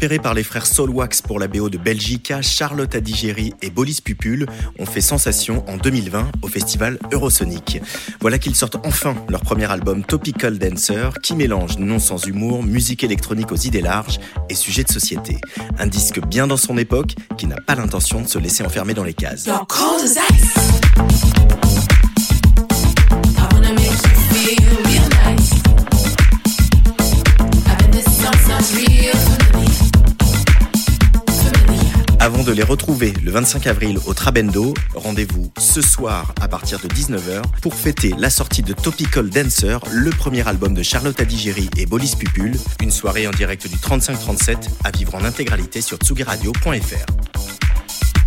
Repérés par les frères Solwax pour la BO de Belgica, Charlotte Adigéry et Bolis Pupul ont fait sensation en 2020 au festival Eurosonic. Voilà qu'ils sortent enfin leur premier album Topical Dancer qui mélange non sans humour, musique électronique aux idées larges et sujets de société. Un disque bien dans son époque qui n'a pas l'intention de se laisser enfermer dans les cases. De les retrouver le 25 avril au Trabendo, rendez-vous ce soir à partir de 19h pour fêter la sortie de Topical Dancer, le premier album de Charlotte Adigéry et Bolis Pupul, une soirée en direct du 35-37 à vivre en intégralité sur tsugiradio.fr.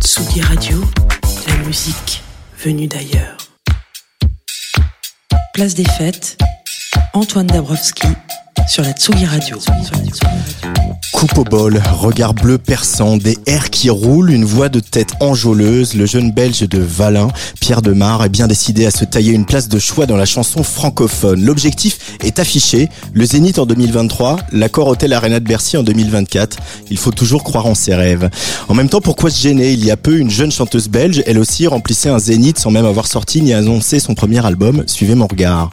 Tsugi Radio, la musique venue d'ailleurs. Place des fêtes, Antoine Dabrowski sur la Tsugi Radio. Coupe au bol, regard bleu perçant, des airs qui roulent, une voix de tête enjôleuse, le jeune belge de Valin, Pierre Demar, est bien décidé à se tailler une place de choix dans la chanson francophone. L'objectif est affiché, le Zénith en 2023, l'accord Hôtel Arena de Bercy en 2024. Il faut toujours croire en ses rêves. En même temps, pourquoi se gêner? Il y a peu, une jeune chanteuse belge, elle aussi remplissait un Zénith sans même avoir sorti ni annoncé son premier album, Suivez mon regard.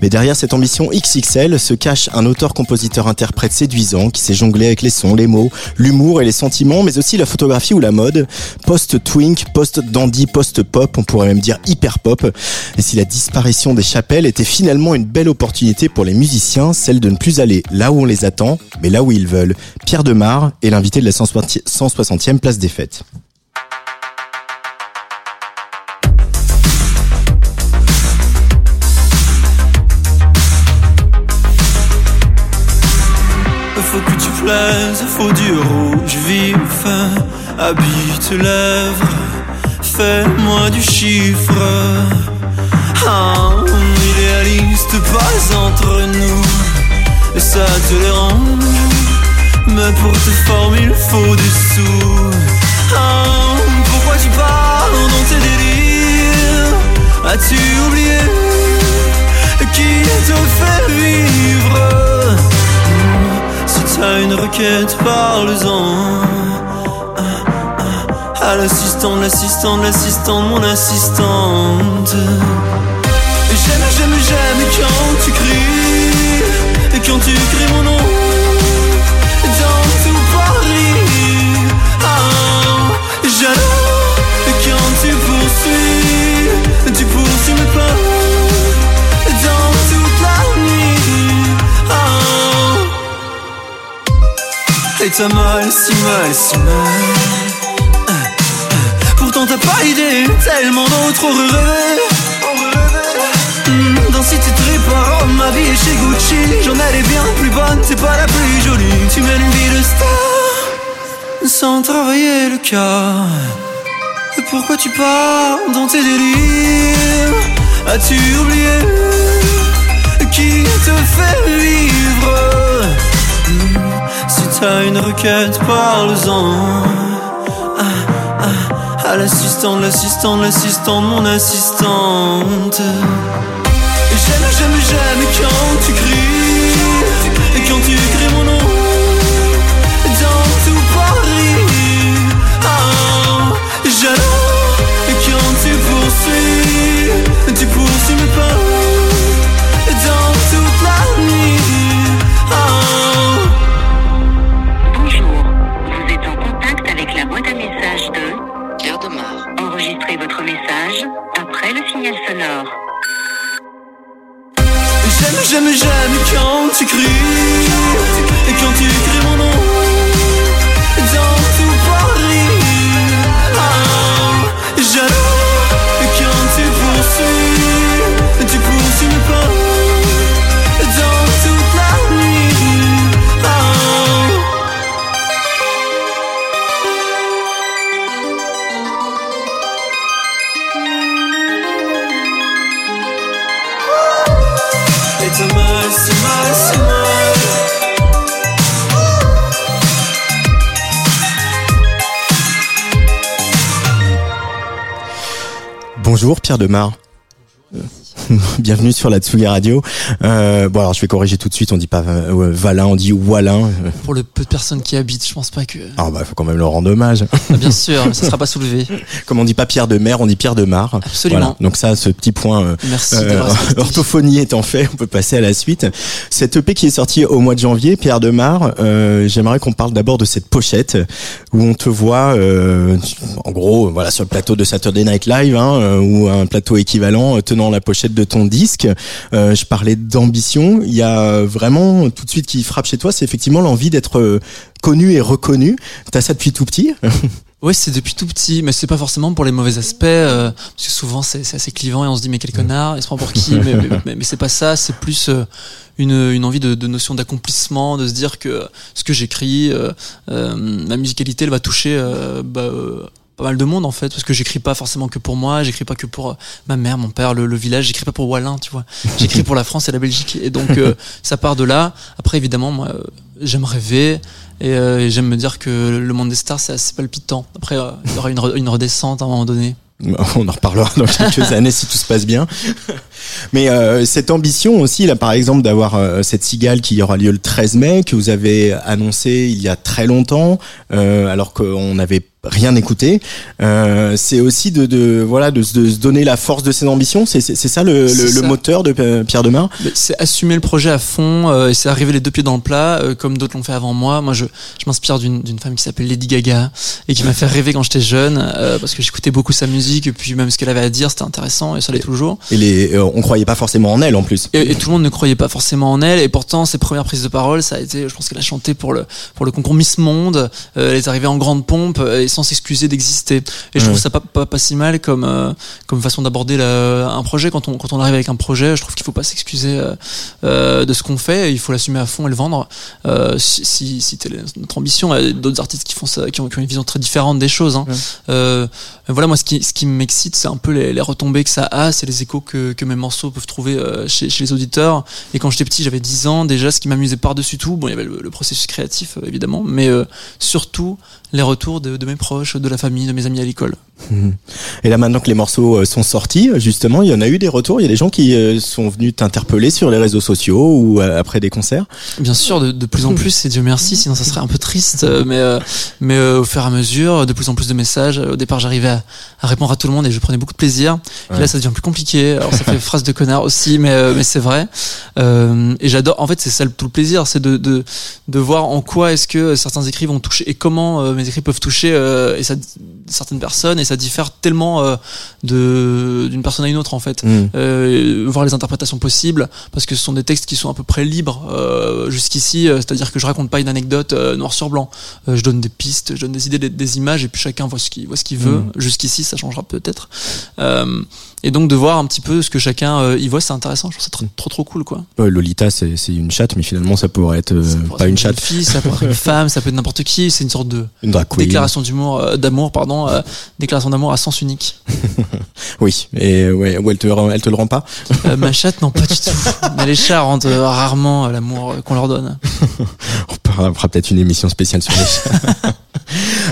Mais derrière cette ambition XXL se cache un auteur-compositeur-interprète séduisant qui s'est jonglé avec les sons, les mots, l'humour et les sentiments, mais aussi la photographie ou la mode. Post-twink, post-dandy, post-pop, on pourrait même dire hyper-pop. Et si la disparition des chapelles était finalement une belle opportunité pour les musiciens, celle de ne plus aller là où on les attend, mais là où ils veulent. Pierre Demar est l'invité de la 160e place des fêtes. Faut du rouge vif, habite lèvres, fais-moi du chiffre. Ah, idéaliste, pas entre nous, ça te dérange, mais pour te former il faut des sous. Ah, pourquoi tu parles dans tes délires? As-tu oublié qui te fait vivre? T'as une requête, parle-en. À l'assistante, l'assistante, l'assistante, mon assistante. J'aime, j'aime, j'aime quand tu cries. Et quand tu cries mon nom. T'as mal, si mal, si mal. Pourtant t'as pas idée, tellement d'autres rêver Dans Cité Trip, ma vie est chez Gucci. J'en ai les bien plus bonnes, t'es pas la plus jolie. Tu mènes une vie de star Sans travailler le cœur Et pourquoi tu pars dans tes délires? As-tu oublié Qui te fait vivre? Une requête, parle-en. Ah, ah, à l'assistante, l'assistante, l'assistante, mon assistante. J'aime, j'aime, j'aime quand tu cries. Et quand tu cries mon nom. Dans tout Paris. Ah. Et quand tu poursuis. Tu poursuis J'aime, j'aime, j'aime quand tu cries. Et quand tu cries mon nom Bonjour Pierre Demar. Bienvenue sur la Tsugi Radio. Euh, bon alors je vais corriger tout de suite, on dit pas euh, Valin, on dit Walin. Pour le peu de personnes qui habitent, je pense pas que. Ah bah faut quand même leur rendre hommage. Ah, bien sûr, mais ça sera pas soulevé. Comme on dit pas Pierre de Mer, on dit Pierre de Mar. Absolument. Voilà. Donc ça, ce petit point euh, Merci euh, orthophonie étant fait, on peut passer à la suite. Cette EP qui est sortie au mois de janvier, Pierre de Mar, euh, j'aimerais qu'on parle d'abord de cette pochette où on te voit, euh, en gros, voilà, sur le plateau de Saturday Night Live, hein, euh, ou un plateau équivalent, euh, tenant la pochette de ton disque. Euh, je parlais d'ambition. Il y a vraiment tout de suite qui frappe chez toi, c'est effectivement l'envie d'être euh, connu et reconnu. T'as ça depuis tout petit Ouais, c'est depuis tout petit, mais c'est pas forcément pour les mauvais aspects, euh, parce que souvent c'est c'est assez clivant et on se dit mais quel connard, il se prend pour qui, mais, mais, mais- mais c'est pas ça, c'est plus euh, une, une envie de, de notion d'accomplissement, de se dire que ce que j'écris, euh, ma musicalité, elle va toucher bah, pas mal de monde en fait, parce que j'écris pas forcément que pour moi, j'écris pas que pour euh, ma mère, mon père, le, le village, j'écris pas pour Wallin, tu vois, j'écris pour la France et la Belgique, et donc euh, ça part de là. Après évidemment, moi, euh, j'aime rêver. Et, euh, et j'aime me dire que le monde des stars, c'est assez palpitant. Après, il y aura une, re- une redescente à un moment donné. On en reparlera dans quelques années si tout se passe bien. Mais euh, cette ambition aussi, là, par exemple, d'avoir euh, cette cigale qui aura lieu le 13 mai, que vous avez annoncé il y a très longtemps, euh, alors qu'on n'avait rien écouté, euh, c'est aussi de, de voilà de, se- de se donner la force de ses ambitions. C'est c'est- c'est ça le, le, moteur de Pierre Demar? C'est assumer le projet à fond euh, et c'est arriver les deux pieds dans le plat, euh, comme d'autres l'ont fait avant moi. Moi, je, je m'inspire d'une d'une femme qui s'appelle Lady Gaga et qui m'a fait rêver quand j'étais jeune, euh, parce que j'écoutais beaucoup sa musique et puis même ce qu'elle avait à dire, c'était intéressant et ça l'est toujours. Et les, euh, on croyait pas forcément en elle en plus. Et, et tout le monde ne croyait pas forcément en elle. Et pourtant, ses premières prises de parole, ça a été, je pense qu'elle a chanté pour le pour le concours Miss Monde. Euh, elle est arrivée en grande pompe euh, et sans s'excuser d'exister. Et je Ouais. trouve ça pas, pas pas si mal comme euh, comme façon d'aborder un projet. Quand on quand on arrive avec un projet, je trouve qu'il faut pas s'excuser euh, euh, de ce qu'on fait. Il faut l'assumer à fond et le vendre. Euh, si si, si notre ambition, il y a d'autres artistes qui font ça, qui ont, qui ont une vision très différente des choses. Hein. Ouais. Euh, voilà, moi, ce qui, ce qui m'excite, c'est un peu les, les retombées que ça a, c'est les échos que, que mes morceaux peuvent trouver euh, chez, les auditeurs. Et quand j'étais petit, j'avais 10 ans, déjà, ce qui m'amusait par-dessus tout, bon, il y avait le, processus créatif, euh, évidemment, mais euh, surtout les retours de mes proches, de la famille, de mes amis à l'école. Et là maintenant que les morceaux euh, sont sortis, justement, il y en a eu des retours. Il y a des gens qui euh, sont venus t'interpeller sur les réseaux sociaux ou euh, après des concerts. Bien sûr, de, de plus en plus, et Dieu merci, sinon ça serait un peu triste, euh, mais, euh, mais euh, au fur et à mesure, de plus en plus de messages. Au départ, j'arrivais à, à répondre à tout le monde et je prenais beaucoup de plaisir. Et là, ça devient plus compliqué. Alors, ça fait phrase de connard aussi, mais, euh, mais c'est vrai. Euh, et j'adore, en fait, c'est ça le- tout le plaisir, c'est de, de, de voir en quoi est-ce que certains écrits vont toucher et comment euh, mes écrits peuvent toucher euh, et ça, certaines personnes et ça diffère tellement euh, de d'une personne à une autre en fait Mm. euh, voir les interprétations possibles parce que ce sont des textes qui sont à peu près libres euh, jusqu'ici c'est-à-dire que je raconte pas une anecdote noir sur blanc je donne des pistes je donne des idées des, des images et puis chacun voit ce qu'il voit ce qu'il veut Mm. jusqu'ici ça changera peut-être et donc de voir un petit peu ce que chacun euh, y voit c'est intéressant. Je trouve ça trop trop, trop cool quoi. Lolita, c'est une chatte, mais finalement, ça pourrait être euh, Ça pourrait pas être une chatte, fille ça pourrait être une femme ça peut être n'importe qui. C'est une sorte de une déclaration d'humour euh, d'amour pardon euh, déclaration d'amour à sens unique. Oui, et ouais, ou elle te, elle te le rend pas. Euh, ma chatte non pas du tout. Mais les chats rendent rarement l'amour qu'on leur donne. On fera on fera peut-être une émission spéciale sur les chats.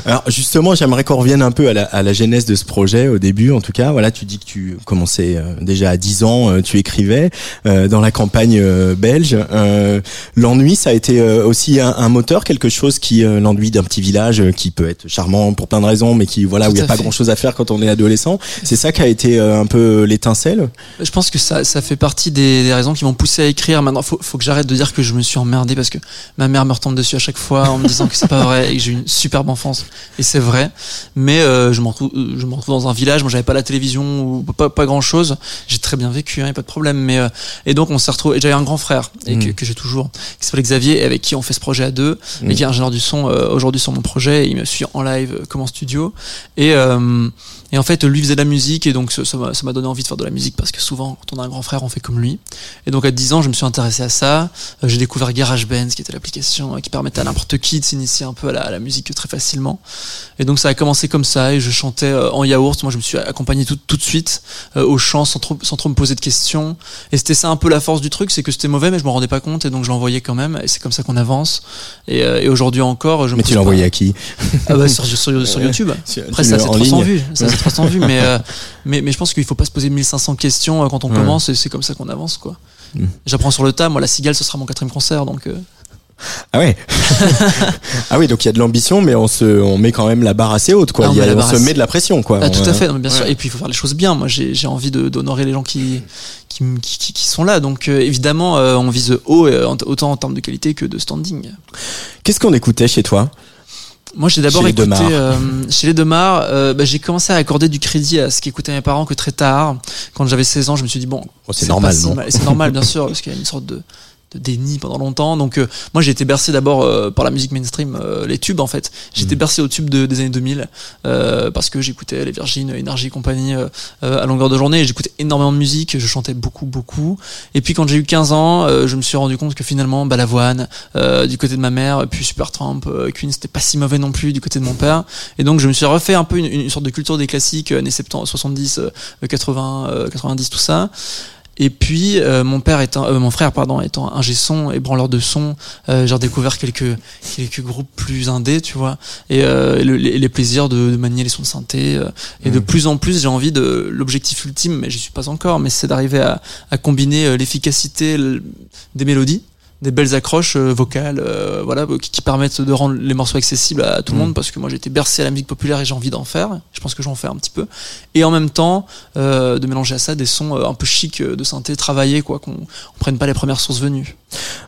Alors justement, j'aimerais qu'on revienne un peu à la, à la genèse de ce projet au début. En tout cas, voilà, tu dis que tu commençais euh, déjà à 10 ans, euh, tu écrivais euh, dans la campagne euh, belge. Euh, l'ennui, ça a été aussi un, un moteur, quelque chose qui l'ennui d'un petit village qui peut être charmant pour plein de raisons, mais qui voilà Tout où il y a pas fait. grand chose à faire quand on est adolescent. C'est ça qui a été un peu l'étincelle? Je pense que ça, ça fait partie des, des raisons qui m'ont poussé à écrire. Maintenant, faut, faut que j'arrête de dire que je me suis emmerdé parce que ma mère me dessus à chaque fois en me disant que c'est pas vrai et que j'ai une superbe enfance. Et c'est vrai. Mais euh, je me retrouve, euh, je me retrouve dans un village. Moi, j'avais pas la télévision ou pas, pas grand chose. J'ai très bien vécu, hein, y a pas de problème. Mais euh, et donc on s'est retrouvé. J'avais un grand frère et que, Mm. que j'ai toujours, qui s'appelle Xavier, et avec qui on fait ce projet à deux, Mm. et qui est ingénieur du son euh, aujourd'hui sur mon projet. Et il me suit en live comme en studio. Et Et en fait, lui faisait de la musique et donc ça m'a donné envie de faire de la musique parce que souvent, quand on a un grand frère, on fait comme lui. Et donc à 10 ans, je me suis intéressé à ça. Euh, J'ai découvert GarageBand, qui était l'application euh, qui permettait à n'importe qui de s'initier un peu à la, à la musique très facilement. Et donc ça a commencé comme ça et je chantais euh, en yaourt. Moi, je me suis accompagné tout, tout de suite au chant sans trop, sans trop me poser de questions. Et c'était ça un peu la force du truc, c'est que c'était mauvais, mais je m'en rendais pas compte et donc je l'envoyais quand même. Et c'est comme ça qu'on avance. Et, et aujourd'hui encore, je me Mais tu envoyé à qui? Ah bah, sur, sur, sur YouTube. Après, ça c'est en 300 ligne. vues. Ça 300 vues, mais, euh, mais, mais je pense qu'il faut pas se poser 1500 questions euh, quand on Ouais. commence et c'est comme ça qu'on avance, quoi. Mm. J'apprends sur le tas. Moi, la cigale, ce sera mon quatrième concert, donc. euh, Ah ouais. ah oui, donc il y a de l'ambition, mais on se, on met quand même la barre assez haute, quoi. Ah, on a- se met de la pression, quoi. Ah, tout On- à fait, non, bien sûr. Et puis il faut faire les choses bien. Moi, j'ai envie de- d'honorer les gens qui qui, m- qui, qui- qui sont là. Donc euh, évidemment, euh, on vise haut, euh, autant en termes de qualité que de standing. Qu'est-ce qu'on écoutait chez toi? Moi, j'ai d'abord écouté euh, chez les Demar. euh, bah, j'ai commencé à accorder du crédit à ce qu'écoutaient mes parents que très tard. Quand j'avais 16 ans, je me suis dit bon, Oh, c'est normal, C'est normal, bien sûr, parce qu'il y a une sorte de de déni pendant longtemps. Donc euh, moi j'ai été bercé d'abord euh, par la musique mainstream, euh, les tubes en fait. J'étais Mhm. bercé aux tubes de- des années 2000 euh, parce que j'écoutais les Virgin, Énergie et compagnie à longueur de journée. et J'écoutais énormément de musique, je chantais beaucoup beaucoup. Et puis quand j'ai eu 15 ans, euh, je me suis rendu compte que finalement Balavoine euh, du côté de ma mère, puis Supertramp, euh, Queen, c'était pas si mauvais non plus du côté de mon père. Et donc je me suis refait un peu une, une sorte de culture des classiques années 70, 70, euh, 80, euh, 90, tout ça. Et puis euh, mon père étant, euh, mon frère pardon étant ingé son et branleur de son, euh, j'ai redécouvert quelques quelques groupes plus indés, tu vois, et euh, le- les, les plaisirs de, de manier les sons de synthé. euh, et de Mhm. plus en plus, j'ai envie de l'objectif ultime, mais j'y suis pas encore, mais c'est d'arriver à, à combiner euh, l'efficacité des mélodies des belles accroches euh, vocales euh, voilà qui, qui permettent de rendre les morceaux accessibles à tout le Mhm. monde parce que moi j'ai été bercé à la musique populaire et j'ai envie d'en faire je pense que j'en fais un petit peu et en même temps euh, de mélanger à ça des sons euh, un peu chic de synthé travaillés quoi qu'on on prenne pas les premières sources venues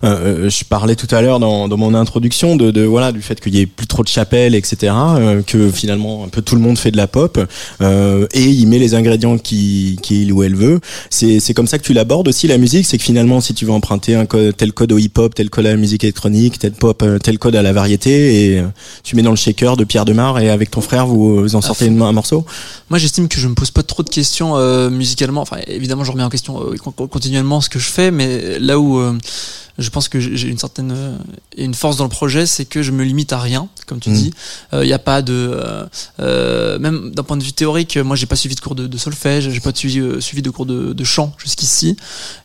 Euh, je parlais tout à l'heure dans, dans mon introduction de, de voilà du fait qu'il y ait plus trop de chapelles, etc. euh, que finalement un peu tout le monde fait de la pop euh, et il met les ingrédients qui qu'il ou elle veut. C'est c'est comme ça que tu l'abordes aussi la musique, c'est que finalement si tu veux emprunter un code, tel code au hip-hop, tel code à la musique électronique, tel pop, euh, tel code à la variété et euh, tu mets dans le shaker de Pierre Demar et avec ton frère vous, vous en sortez un morceau? moi j'estime que je me pose pas trop de questions euh, musicalement enfin évidemment je remets en question euh, con- con- continuellement ce que je fais mais là où euh, je pense que j'ai une certaine euh, une force dans le projet, c'est que je me limite à rien, comme tu Mm. dis. Il n'y a pas de euh, euh, même d'un point de vue théorique, moi j'ai pas suivi de cours de, de solfège, j'ai pas suivi, euh, suivi de cours de, de chant jusqu'ici.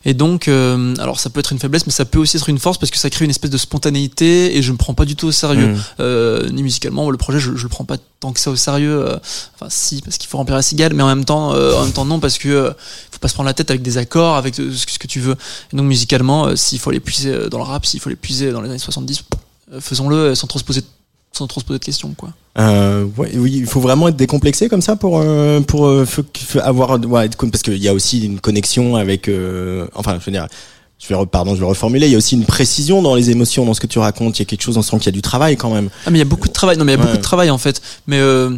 Et donc, euh, alors ça peut être une faiblesse, mais ça peut aussi être une force parce que ça crée une espèce de spontanéité et je me prends pas du tout au sérieux, Mm. euh, ni musicalement. Le projet, je, je le prends pas tant que ça au sérieux. euh, Enfin, si, parce qu'il faut remplir la cigale, mais en même temps, euh, en même temps non, parce que euh, faut pas se prendre la tête avec des accords, avec ce que, tu veux. Et donc musicalement, s'il faut les puiser dans le rap, s'il faut les puiser dans les années 70, euh, faisons-le sans trop se poser sans trop se poser de questions quoi. Euh, ouais, oui, il faut vraiment être décomplexé comme ça pour euh, pour euh, avoir ouais, parce qu'il y a aussi une connexion avec enfin je veux dire je vais pardon je vais reformuler il y a aussi une précision dans les émotions dans ce que tu racontes il y a quelque chose on sent qu'il y a du travail quand même Ah mais il y a beaucoup de travail. Non mais il y a Ouais. beaucoup de travail en fait. Mais euh,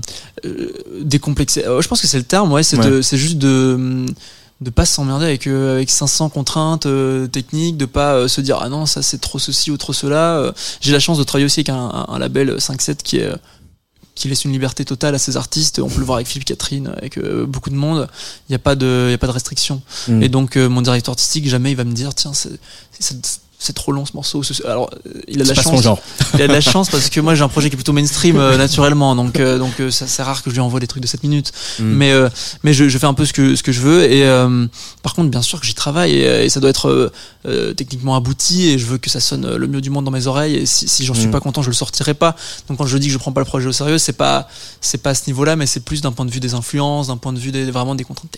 euh, décomplexé. euh, je pense que c'est le terme. Ouais, c'est Ouais. juste de de pas s'emmerder avec euh, avec 500 contraintes euh, techniques, de pas euh, se dire ah non ça c'est trop ceci ou trop cela. Euh, J'ai la chance de travailler aussi avec un, un, un label 5-7 qui est euh, qui laisse une liberté totale à ses artistes. On peut le voir avec Philippe Catherine, avec euh, beaucoup de monde. Il n'y a pas de, il y a pas de restriction. Mm. Et donc euh, mon directeur artistique jamais il va me dire tiens c'est c'est- c'est trop long ce morceau. Ce- Alors il a de la pas chance. son genre Il a de la chance parce que moi j'ai un projet qui est plutôt mainstream euh, naturellement, donc euh, donc euh, ça c'est rare que je lui envoie des trucs de 7 minutes. Mm. Mais euh, mais je, je fais un peu ce que ce que je veux et euh, par contre bien sûr que j'y travaille et, et ça doit être euh, techniquement abouti et je veux que ça sonne euh, le mieux du monde dans mes oreilles et si, si j'en suis Mm. pas content je le sortirai pas. Donc quand je dis que je prends pas le projet au sérieux c'est pas c'est pas à ce niveau-là mais c'est plus d'un point de vue des influences, d'un point de vue des vraiment des contraintes.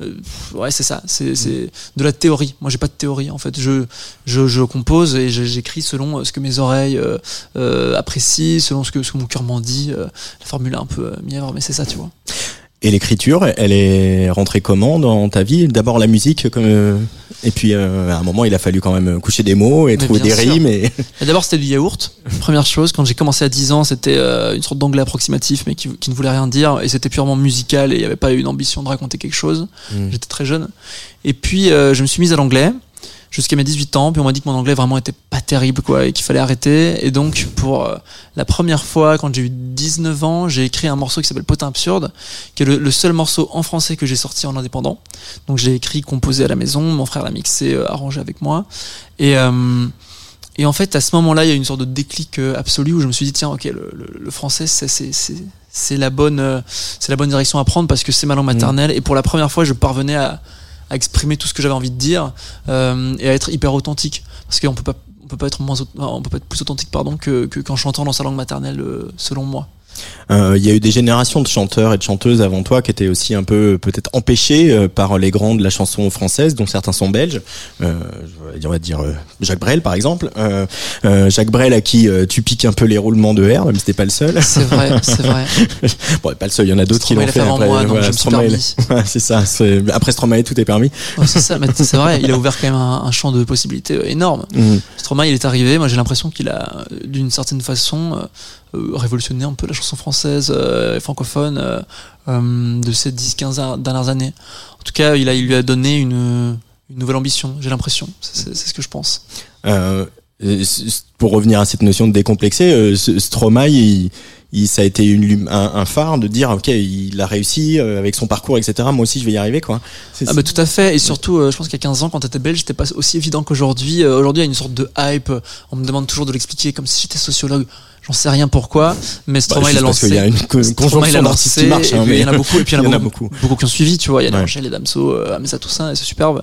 Euh, ouais c'est ça, c'est c'est de la théorie. Moi j'ai pas de théorie en fait. Je je, je compose et j'écris selon euh, ce que mes oreilles euh, euh, apprécient, selon ce que, ce que mon cœur m'en dit. euh, la formule est un peu mièvre, mais c'est ça, tu vois. Et l'écriture elle est rentrée comment dans ta vie? D'abord la musique comme euh, et puis euh, à un moment il a fallu quand même coucher des mots et Mais trouver des sûr. rimes et Et D'abord, c'était du yaourt. Première chose, quand j'ai commencé à 10 ans, c'était euh, une sorte d'anglais approximatif, mais qui, qui ne voulait rien dire, et c'était purement musical, et il n'y avait pas eu une ambition de raconter quelque chose. Mm. J'étais très jeune. Et puis, euh, je me suis mise à l'anglais jusqu'à mes 18 ans, puis on m'a dit que mon anglais vraiment était pas terrible quoi et qu'il fallait arrêter. Et donc pour euh, la première fois quand j'ai eu 19 ans, j'ai écrit un morceau qui s'appelle Potin absurde, qui est le, le seul morceau en français que j'ai sorti en indépendant. Donc j'ai écrit, composé à la maison, mon frère l'a mixé, euh, arrangé avec moi. Et euh, et en fait, à ce moment-là, il y a une sorte de déclic euh, absolu où je me suis dit tiens, ok, le, le, le français, c'est c'est c'est c'est la bonne euh, c'est la bonne direction à prendre parce que c'est ma langue maternelle et pour la première fois, je parvenais à, à exprimer tout ce que j'avais envie de dire euh, et à être hyper authentique parce qu'on peut pas on peut pas être moins on plus authentique pardon que que- qu'en chantant dans sa langue maternelle euh, selon moi. Euh, Il y a eu des générations de chanteurs et de chanteuses avant toi qui étaient aussi un peu peut-être empêchés euh, par les grands de la chanson française, dont certains sont belges. Euh, on va dire euh, Jacques Brel par exemple. Jacques Brel à qui tu piques un peu les roulements de R, même si t'es pas le seul. C'est vrai, c'est vrai. bon, pas le seul, il y en a d'autres qui l'ont fait. après, moi, donc voilà. Ouais, c'est ça. Après Stromae, tout est permis. Ouais, c'est ça, c'est vrai, il a ouvert quand même un, un champ de possibilités énorme. Mhm. Stromae, il est arrivé, moi j'ai l'impression qu'il a, d'une certaine façon, révolutionné un peu la chanson française euh, et francophone euh, euh, de ces 10-15 a- dernières années. En tout cas, il, a, il lui a donné une, une nouvelle ambition, j'ai l'impression. C'est ce que je pense. Euh, euh, pour revenir à cette notion de décomplexé, euh, Stromae, il, il- ça a été une, un, un phare de dire ok, il a réussi euh, avec son parcours, etc. Moi aussi, je vais y arriver, quoi. Ah bah tout à fait, et surtout, euh, je pense qu'il y a 15 ans, quand t'étais belge, c'était pas aussi évident qu'aujourd'hui. Euh, Aujourd'hui, il y a une sorte de hype. On me demande toujours de l'expliquer comme si j'étais sociologue. J'en sais rien pourquoi, mais Bah, Stromae juste il a parce lancé. qu'il y a une il a conjonction d'artistes qui et hein, puis mais il y en a beaucoup, et puis il y en a, beaucoup. beaucoup qui ont suivi, tu vois. Il y a Ouais. Les Damso, euh, Amesa Toussaint, et c'est superbe.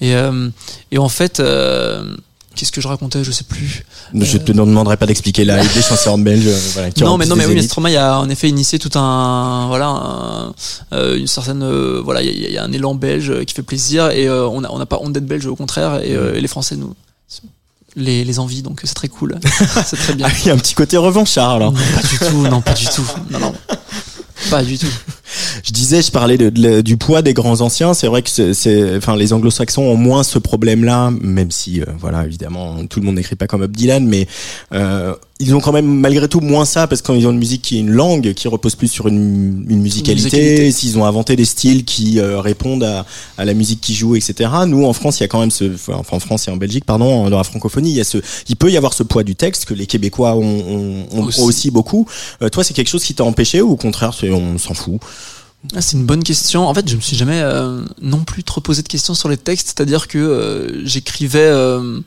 Et, euh, et en fait, euh, qu'est-ce que je racontais, je sais plus. Je te demanderai pas d'expliquer la des chansons belges. euh, Voilà, qui Non, mais non, mais oui, mais. Stromae a en effet initié tout un, voilà, un- euh, une certaine, euh, voilà, il y, a- il y a un élan belge euh, qui fait plaisir et euh, on a, on n'a pas honte d'être belge, au contraire, et, euh, et les Français nous les, les envient, donc c'est très cool, c'est très bien. Ah, il y a un petit côté revanchard alors. Non, pas du tout, non, pas du tout, non, non, pas du tout. Je disais, je parlais de, de- du poids des grands anciens. C'est vrai que c'est, c'est- enfin, les Anglo-Saxons ont moins ce problème-là, même si, euh, voilà, évidemment, tout le monde n'écrit pas comme Bob Dylan, mais euh, ils ont quand même malgré tout moins ça parce qu'ils ont une musique qui est une langue qui repose plus sur une, une musicalité. S'ils ont inventé des styles qui euh, répondent à, à la musique qui joue, etc. Nous, en France, il y a quand même ce, enfin, en France et en Belgique, pardon, dans la francophonie, il y a ce, il peut y avoir ce poids du texte que les Québécois ont, ont, ont Aussi. aussi. beaucoup. Euh, toi, c'est quelque chose qui t'a empêché ou au contraire, on s'en fout? Ah, c'est une bonne question. En fait, je me suis jamais euh, non plus trop posé de questions sur les textes, c'est-à-dire que euh, j'écrivais euh,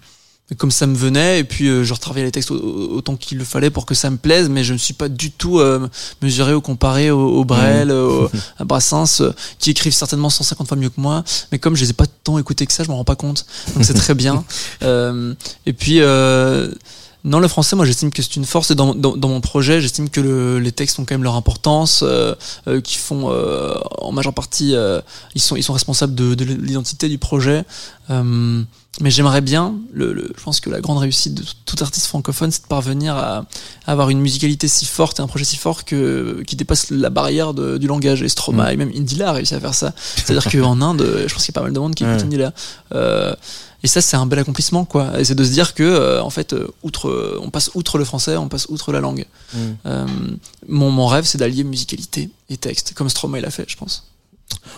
comme ça me venait et puis euh, je retravaillais les textes au- au- autant qu'il le fallait pour que ça me plaise, mais je ne suis pas du tout euh, mesuré ou comparé au, au Brel, au- à Brassens, euh, qui écrivent certainement 150 fois mieux que moi, mais comme je les ai pas tant écoutés que ça, je m'en rends pas compte. Donc c'est très bien. Euh, et puis euh, non, le français, moi, j'estime que c'est une force. Et dans, dans, dans mon projet, j'estime que le- les textes ont quand même leur importance, euh, euh, qui font, euh, en majeure partie, euh, ils sont, ils sont responsables de, de l'identité du projet. Mais j'aimerais bien, le, le- je pense que la grande réussite de tout artiste francophone, c'est de parvenir à, à avoir une musicalité si forte et un projet si fort que qui dépasse la barrière de- du langage. Et Stromae, et même Indila a réussi à faire ça. C'est-à-dire qu'en Inde, je pense qu'il y a pas mal de monde qui écoute Ouais. Indila. Euh, et ça, c'est un bel accomplissement, quoi. Et c'est de se dire que, euh, en fait, euh, outre, euh, on passe outre le français, on passe outre la langue. Mm. Euh, mon, mon rêve, c'est d'allier musicalité et texte, comme Stromae l'a fait, je pense.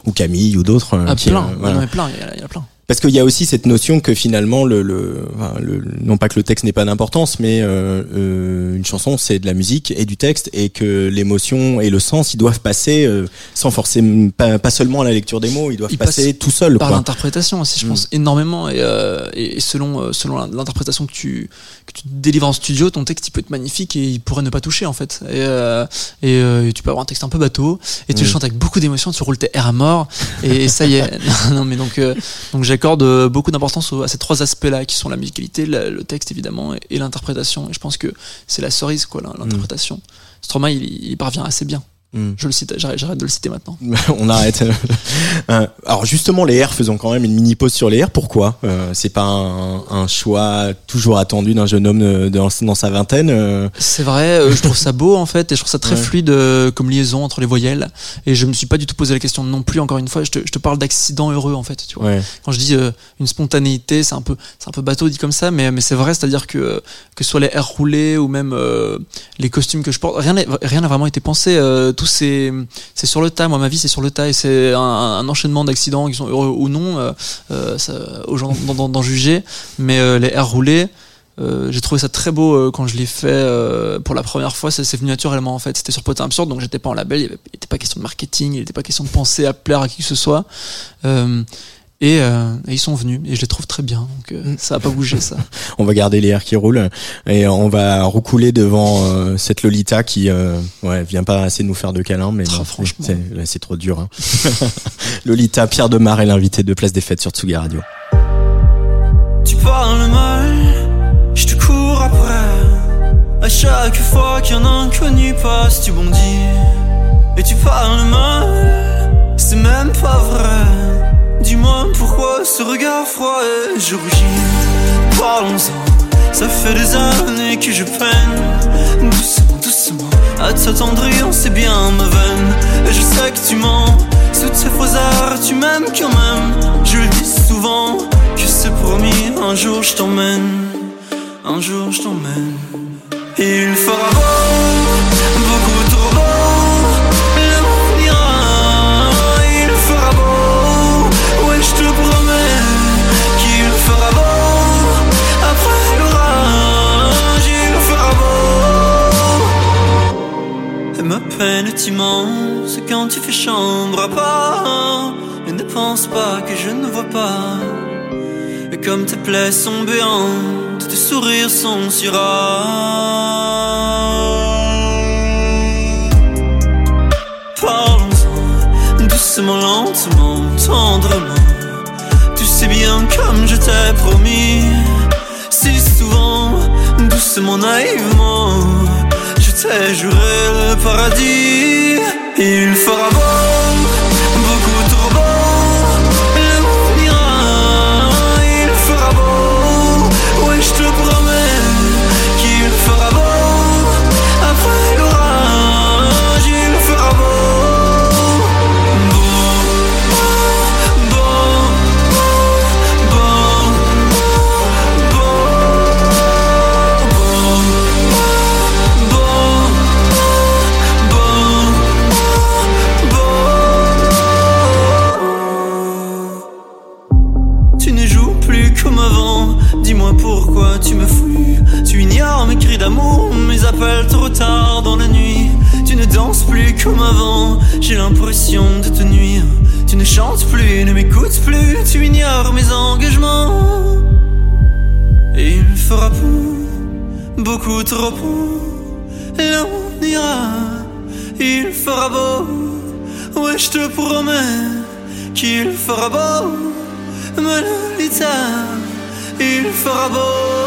ou Camille ou d'autres. euh, Ah, plein, voilà. plein, il y, en a- il y en a plein. Parce qu'il y a aussi cette notion que finalement, le, le, enfin, le- non pas que le texte n'ait pas d'importance, mais euh, euh, une chanson c'est de la musique et du texte et que l'émotion et le sens ils doivent passer euh, sans forcément pas, pas seulement à la lecture des mots, ils doivent Ils passer tout seuls. Par l'interprétation aussi, je Mm. pense énormément. Et, euh, selon, selon l'interprétation que tu, que tu délivres en studio, ton texte il peut être magnifique et il pourrait ne pas toucher en fait. Et, et, et tu peux avoir un texte un peu bateau et tu le Mm. chantes avec beaucoup d'émotion, tu roules tes R à mort et, ça y est. non mais donc, donc j'accorde euh, beaucoup d'importance à ces trois aspects-là qui sont la musicalité, la- le texte évidemment et, et l'interprétation. Et je pense que c'est la cerise quoi, l'in- l'interprétation. Stromae il, il parvient assez bien. Mm. Je le cite, j'arrête j'arrête de le citer maintenant. On arrête. Euh, Alors justement, les R faisons quand même une mini pause sur les R. Pourquoi? Euh, C'est pas un, un choix toujours attendu d'un jeune homme dans, dans sa vingtaine. euh, C'est vrai, euh, je trouve ça beau en fait, et je trouve ça très Ouais. fluide euh, comme liaison entre les voyelles. Et je me suis pas du tout posé la question non plus. Encore une fois, je te, je te parle d'accident heureux en fait. Tu vois. ouais. Quand je dis euh, une spontanéité, c'est un peu, c'est un peu bateau dit comme ça, mais mais c'est vrai, c'est-à-dire que que ce soit les airs roulés ou même euh, les costumes que je porte, rien n'a- rien n'a vraiment été pensé. Tout c'est c'est sur le tas. Moi, ma vie, c'est sur le tas, et c'est un, enchaînement d'accidents qui sont heureux ou non. Euh, euh, aux gens d'en juger. Mais euh, les airs roulés. j'ai trouvé ça très beau quand je l'ai fait pour la première fois. Ça s'est venu naturellement en fait. C'était sur Potin Absurde, donc j'étais pas en label. Il n'était pas question de marketing, il n'était pas question de penser à plaire à qui que ce soit. Et, euh, et ils sont venus et je les trouve très bien. Donc euh, ça a pas bougé ça. On va garder les airs qui roulent et on va roucouler devant euh, cette Lolita qui euh, ouais vient pas assez nous faire de câlins mais Ah, franchement. c'est là, c'est trop dur. Hein. Lolita Pierre Demar est l'invité de Place des Fêtes sur Tsugi Radio. Tu parles mal, je te cours après. À chaque fois qu'un inconnu passe, tu bondis. Et tu parles mal, c'est même pas vrai. Dis-moi pourquoi ce regard froid et je rougis. Parlons-en, ça fait des années que je peine. Doucement, doucement, à t'attendrir, c'est bien ma veine. Et je sais que tu mens, sous tes faux arts, tu m'aimes quand même. Je le dis souvent, que c'est promis, un jour je t'emmène. Un jour je t'emmène. Il fera peine est immense quand tu fais chambre à part. Et ne pense pas que je ne vois pas. Et comme tes plaies sont béantes, tes sourires sont si rares. Parlons-en, doucement, lentement, tendrement. Tu sais bien comme je t'ai promis, si souvent, doucement, naïvement, juré le paradis. Il fera mes cris d'amour, mes appels trop tard dans la nuit. Tu ne danses plus comme avant, j'ai l'impression de te nuire. Tu ne chantes plus, ne m'écoutes plus, tu ignores mes engagements. Il fera beau, beaucoup trop beau. Là on ira, il fera beau. Ouais, je te promets qu'il fera beau. Ma Lolita, il fera beau.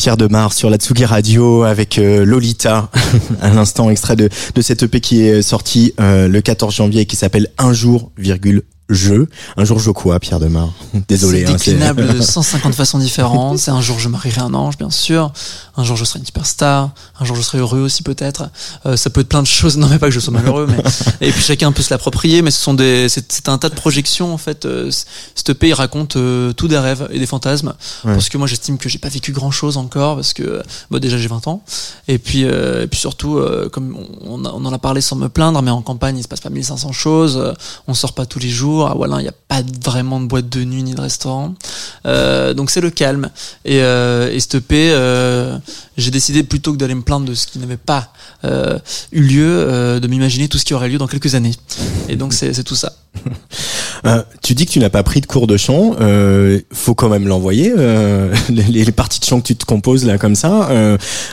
Pierre Demar sur la Tsugi Radio avec euh, Lolita, à l'instant extrait de, de cette EP qui est sorti euh, le 14 janvier et qui s'appelle Un jour, virgule, je. Un jour, je quoi, Pierre Demar Désolé. C'est hein, déclinable de 150 façons différentes. C'est un jour je marierai un ange, bien sûr. Un jour je serai une superstar. Un jour je serai heureux aussi peut-être. Euh, ça peut être plein de choses. Non mais pas que je sois malheureux, mais et puis chacun peut se l'approprier. Mais ce sont des, c'est c'est un tas de projections en fait. Euh, Cette il raconte euh, tout des rêves et des fantasmes. Ouais. Parce que moi j'estime que j'ai pas vécu grand chose encore parce que bah, déjà j'ai 20 ans. Et puis euh, et puis surtout euh, comme on, on en a parlé sans me plaindre, mais en campagne il se passe pas 1500 choses. On sort pas tous les jours. À Wallin il y a pas vraiment de boîte de nuit ni de restaurant. Euh, donc c'est le calme. Et, euh, et EP, euh, j'ai décidé plutôt que d'aller me plaindre de ce qui n'avait pas euh, eu lieu, de m'imaginer tout ce qui aurait lieu dans quelques années. Et donc c'est tout ça. Euh, tu dis que tu n'as pas pris de cours de chant. Euh, faut quand même l'envoyer. Euh, les, les parties de chant que tu te composes là comme ça.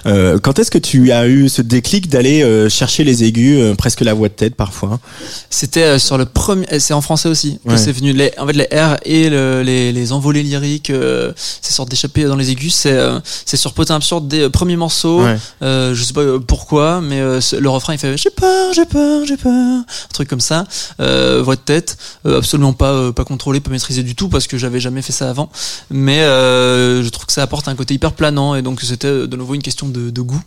Quand est-ce que tu as eu ce déclic d'aller chercher les aigus, presque la voix de tête parfois? C'était sur le premier, c'est en français aussi que Ouais. c'est venu. Les, en fait, les R et le- les, les envolées lyriques, euh, ces sortes d'échappées dans les aigus, c'est euh, c'est sur Potin Absurde des euh, premiers morceaux. Ouais. Euh, je sais pas euh, pourquoi, mais le refrain il fait j'ai peur, j'ai peur, j'ai peur, un truc comme ça, voix de tête, absolument pas pas contrôlé, pas maîtrisé du tout parce que j'avais jamais fait ça avant. Mais je trouve que ça apporte un côté hyper planant et donc c'était de nouveau une question de, de goût.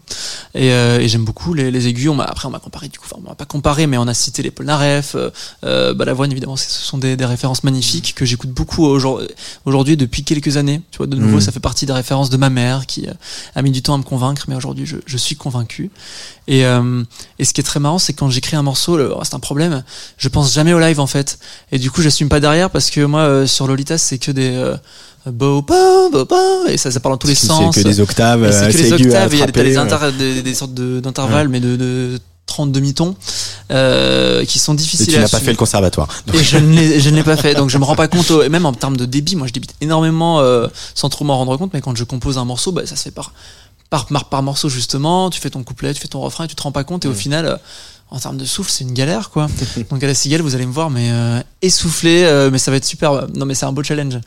Et, et j'aime beaucoup les, les aigus. On après on m'a comparé du coup, enfin on m'a pas comparé, mais on a cité les Polnareff, euh, Balavoine évidemment. c'est- Ce sont des, des références magnifiques que j'écoute beaucoup aujourd- aujourd'hui depuis quelques années. Tu vois, de nouveau Mhm. ça fait partie des références de ma mère qui euh, a mis du temps à me convaincre, mais aujourd'hui je, je suis convaincu. Et, euh, et ce qui est très marrant, c'est que quand j'écris un morceau, oh, c'est un problème. Je pense jamais au live en fait, et du coup j'assume pas derrière parce que moi euh, sur Lolita c'est que des euh, bo bo bo bo et ça ça parle dans tous les C'est sens. que des octaves, c'est que les octaves, il y a des, des, sortes d'intervalles, mais de, de 30 demi-tons euh, qui sont Et difficiles tu à n'as pas fait le conservatoire. Et je ne l'ai, je ne l'ai pas fait, donc je me rends pas compte. et même en termes de débit, moi je débite énormément euh, sans trop m'en rendre compte. Mais quand je compose un morceau, bah, ça se fait par, par par par morceau justement. Tu fais ton couplet, tu fais ton refrain, et tu te rends pas compte. Et au final, euh, en termes de souffle, c'est une galère quoi. donc à la cigale, vous allez me voir, mais euh, essoufflé, euh, mais ça va être super. Non, mais c'est un beau challenge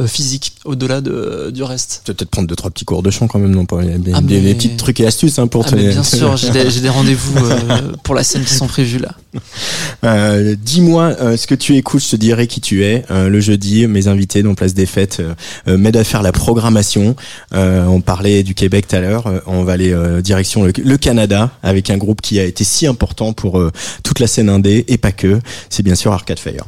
euh, physique au-delà de du reste. Tu vas peut-être prendre deux trois petits cours de chant quand même, non pas des, Ah, des- mais- des petits trucs et astuces hein, pour Ah, te. mais bien sûr, j'ai des, rendez-vous euh, pour la scène qui sont prévus là. Dis-moi ce que tu écoutes, je te dirai qui tu es. Le jeudi, mes invités dans Place des Fêtes m'aident à faire la programmation. On parlait du Québec tout à l'heure. On va aller direction le, le Canada avec un groupe qui a été si important pour euh, toute la scène indé et pas que. C'est bien sûr Arcade Fire.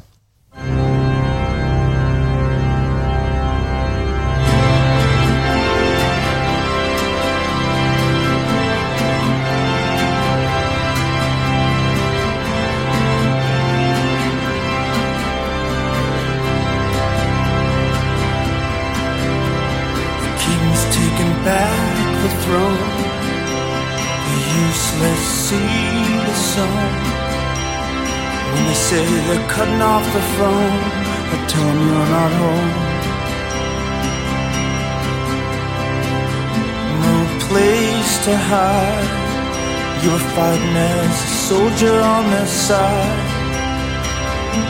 Side.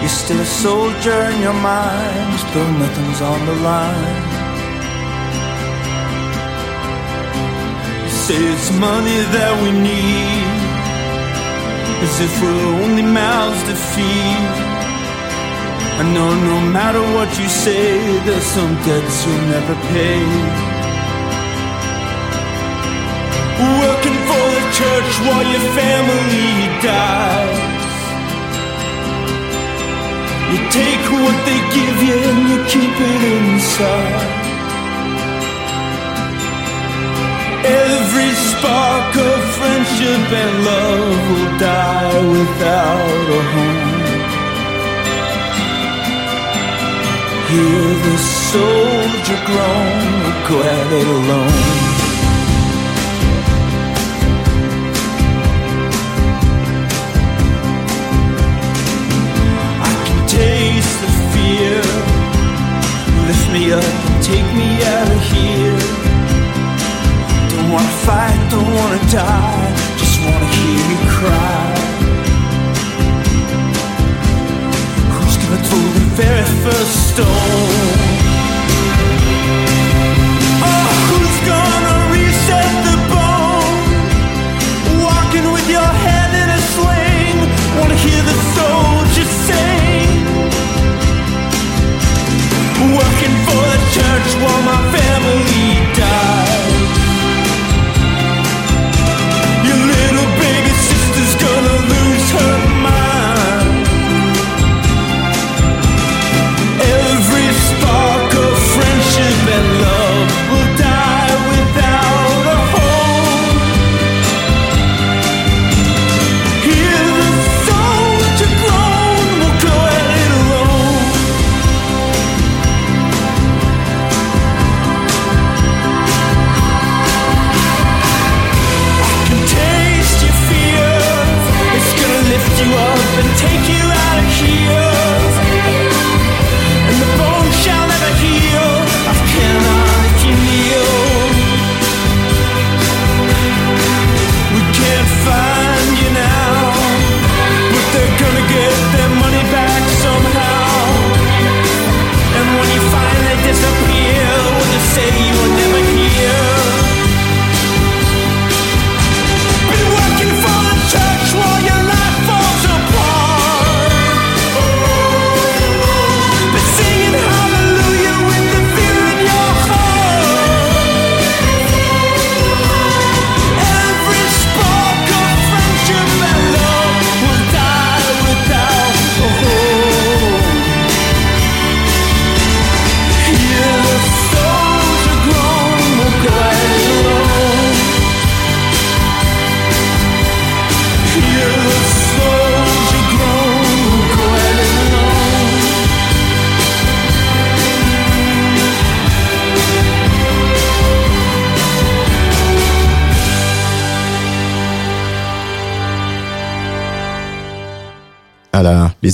You're still a soldier in your mind, though nothing's on the line. say it's money that we need As if we're only mouths to feed I know no matter what you say There's some debts you'll never pay Working for the church while your family dies You take what they give you and you keep it inside Every spark of friendship and love will die without a home. Hear the soldier groan, glad it alone. Me up take me out of here. Don't wanna fight, don't wanna die, just wanna hear you cry. Who's gonna throw the very first stone? Oh, who's gonna reset the bone? Walking with your head in a sling, wanna hear the soldiers sing. Working for the church while my family dies.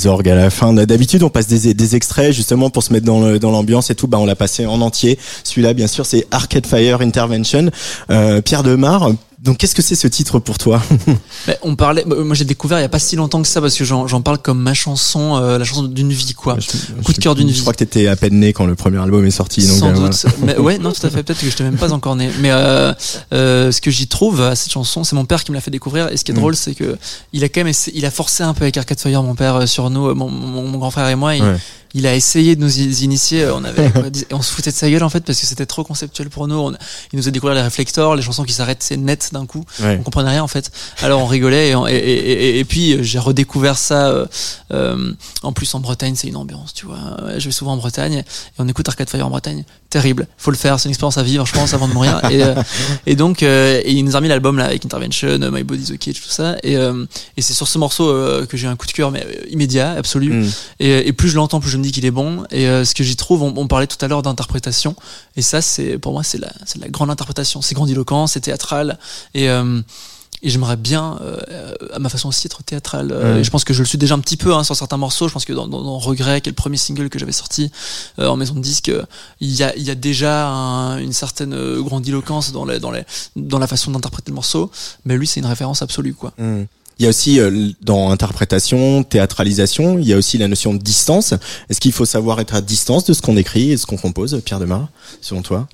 À la fin. D'habitude, on passe des, extraits justement pour se mettre dans le- dans l'ambiance et tout. Bah, on l'a passé en entier. Celui-là, bien sûr, c'est Arcade Fire Intervention. Euh, Pierre Demar. Donc, qu'est-ce que c'est ce titre pour toi Mais on parlait, bah, moi j'ai découvert il y a pas si longtemps que ça parce que j'en parle comme ma chanson, euh, la chanson d'une vie quoi. Coup de cœur d'une Je vie. crois que t'étais à peine né quand le premier album est sorti. Donc, Sans euh, voilà. doute. Mais ouais, non, tout à fait. Peut-être que je t'ai même pas encore né. Mais euh, euh, ce que j'y trouve à cette chanson, c'est mon père qui me l'a fait découvrir. Et ce qui est Mm. drôle, c'est que il a quand même, essayé- il a forcé un peu avec Arcade Fire, mon père, euh, sur nous, euh, mon, mon, mon grand frère et moi. Il, Ouais. Il a essayé de nous initier. euh, On avait, on se foutait de sa gueule en fait parce que c'était trop conceptuel pour nous. On- il nous a découvert les réflecteurs, les chansons qui s'arrêtent, c'est net d'un coup. Ouais. On comprenait rien en fait. Alors on rigolait et, on- et, et, et- et puis euh, j'ai redécouvert ça. euh, euh, en plus en Bretagne, c'est une ambiance, tu vois. Je vais souvent en Bretagne et on écoute Arcade Fire en Bretagne. Terrible, faut le faire. C'est une expérience à vivre, je pense, avant de mourir. Et, euh, et donc euh, et il nous a remis l'album là avec Intervention, My Body's a Cage, tout ça. Et, euh, et c'est sur ce morceau que j'ai un coup de cœur, mais immédiat, absolu. Mm. Et, et plus je l'entends, plus je me dis qu'il est bon. Et ce que j'y trouve, on, on parlait tout à l'heure d'interprétation. Et ça, c'est pour moi, c'est la, grande interprétation. C'est grandiloquent, c'est théâtral. Et, et j'aimerais bien, euh, à ma façon aussi, être théâtral. Euh, Ouais. je pense que je le suis déjà un petit peu hein, sur certains morceaux. Je pense que dans, dans, dans Regret, qui est le premier single que j'avais sorti euh, en maison de disque, il y a, il y a déjà un- une certaine euh, grandiloquence dans, les, dans, les, dans la façon d'interpréter le morceau. Mais lui, c'est une référence absolue, quoi. Mm. Il y a aussi euh, dans interprétation, théâtralisation, il y a aussi la notion de distance. Est-ce qu'il faut savoir être à distance de ce qu'on écrit et de ce qu'on compose, Pierre Demar, selon toi?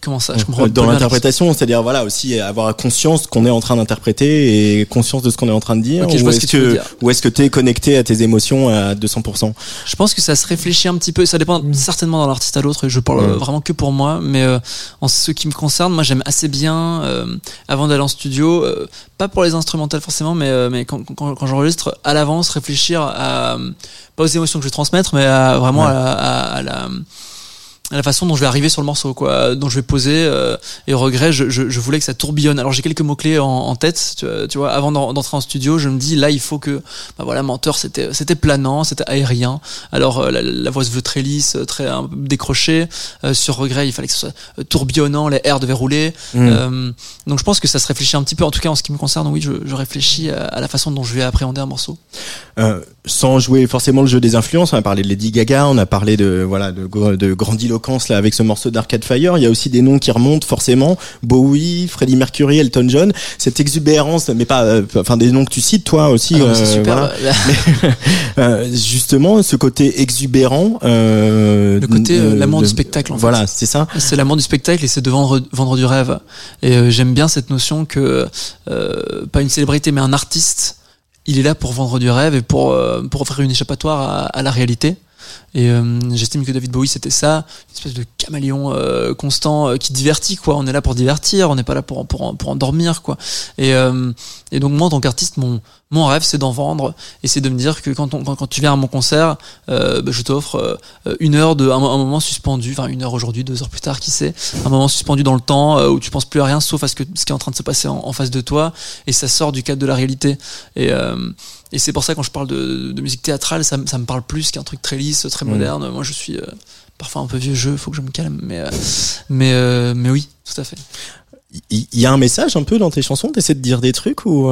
Comment ça Je comprends Dans l'interprétation, c'est-à-dire voilà aussi avoir conscience qu'on est en train d'interpréter et conscience de ce qu'on est en train de dire. Ok, je ou est-ce que ou est-ce que t'es connecté à tes émotions à 200% Je pense que ça se réfléchit un petit peu. Ça dépend certainement d'un artiste à l'autre. Et je parle Ouais. vraiment que pour moi. Mais euh, en ce qui me concerne, moi j'aime assez bien euh, avant d'aller en studio, euh, pas pour les instrumentales forcément, mais euh, mais quand, quand, quand j'enregistre à l'avance, réfléchir à euh, pas aux émotions que je vais transmettre, mais à, vraiment Ouais. à, la- à, à la à la façon dont je vais arriver sur le morceau, quoi, dont je vais poser. euh, et regret, je, je, je voulais que ça tourbillonne. Alors j'ai quelques mots clés en, en tête, tu tu vois, avant d'en- d'entrer en studio, je me dis là, il faut que, bah voilà, menteur, c'était c'était planant, c'était aérien. Alors euh, la, la voix se veut très lisse, euh, très peu décrochée. Euh, sur regret, il fallait que ce soit euh, tourbillonnant, les airs devaient rouler. Mm. Euh, donc je pense que ça se réfléchit un petit peu. En tout cas, en ce qui me concerne, oui, je, je réfléchis à, à la façon dont je vais appréhender un morceau. Euh, sans jouer forcément le jeu des influences, on a parlé de Lady Gaga, on a parlé de voilà de, de là avec ce morceau d'Arcade Fire. Il y a aussi des noms qui remontent forcément Bowie, Freddie Mercury, Elton John. Cette exubérance, mais pas, euh, enfin des noms que tu cites toi aussi. Ah mais c'est euh, super. voilà. Euh, justement, ce côté exubérant. Euh, Le côté, euh, de- du spectacle, en fait. Voilà, c'est ça. C'est l'amour du spectacle et c'est de vendre, vendre du rêve. Et euh, j'aime bien cette notion que euh, pas une célébrité mais un artiste, il est là pour vendre du rêve et pour euh, pour offrir une échappatoire à, à la réalité. Et euh, j'estime que David Bowie c'était ça, une espèce de caméléon euh, constant euh, qui divertit quoi. On est là pour divertir, on n'est pas là pour pour pour endormir quoi. Et euh, et donc moi en tant qu'artiste mon mon rêve c'est d'en vendre et c'est de me dire que quand on quand, quand tu viens à mon concert, euh, bah, je t'offre euh, une heure de un, mo- un moment suspendu, enfin une heure aujourd'hui, deux heures plus tard, qui sait, un moment suspendu dans le temps où tu penses plus à rien sauf à ce que ce qui est en train de se passer en, face de toi et ça sort du cadre de la réalité. Et et c'est pour ça quand je parle de, de musique théâtrale, ça, me- ça me parle plus qu'un truc très lisse, très Mm. moderne. Moi je suis euh, parfois un peu vieux jeu, faut que je me calme, mais euh, mais euh, mais oui, tout à fait. Il il y, a un message un peu dans tes chansons? T'essaies de dire des trucs ou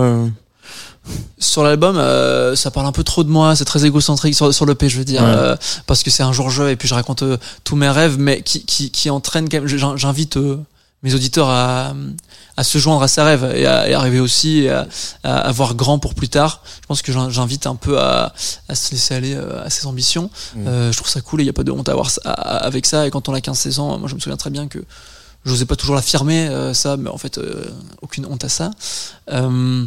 Sur l'album, euh, ça parle un peu trop de moi, c'est très égocentrique sur, sur l'EP, je veux dire, Ouais. euh, parce que c'est un jour jeu et puis je raconte euh, tous mes rêves, mais qui, qui, qui entraîne quand même. j'in- J'invite mes auditeurs à, à se joindre à ses rêves et à, et à rêver aussi, à, à, voir grand pour plus tard. Je pense que j'in- j'invite un peu à, à se laisser aller euh, à ses ambitions. Mm. Euh, je trouve ça cool et il n'y a pas de honte à avoir ça- avec ça. Et quand on a 15-16 ans, moi je me souviens très bien que j'osais pas toujours l'affirmer, euh, ça, mais en fait, euh, aucune honte à ça. Euh,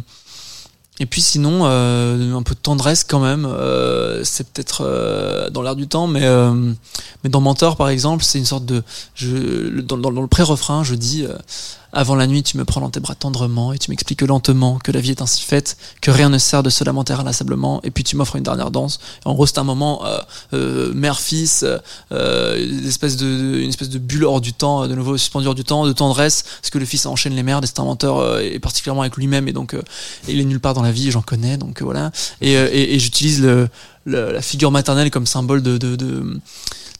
et puis sinon, euh, un peu de tendresse quand même. euh, c'est peut-être euh, dans l'air du temps, mais euh, mais dans Mentor par exemple, c'est une sorte de je dans, dans, dans le pré-refrain, je dis euh, avant la nuit, tu me prends dans tes bras tendrement et tu m'expliques lentement que la vie est ainsi faite, que rien ne sert de se lamenter inlassablement. Et puis tu m'offres une dernière danse. En gros, c'est un moment euh, euh, mère-fils, euh, une espèce de une espèce de bulle hors du temps, de nouveau suspendu hors du temps, de tendresse, parce que le fils enchaîne les merdes. Et c'est un menteur euh, et particulièrement avec lui-même et donc euh, il est nulle part dans la vie. J'en connais, donc euh, voilà. Et, euh, et, et j'utilise le, le- la figure maternelle comme symbole de, de, de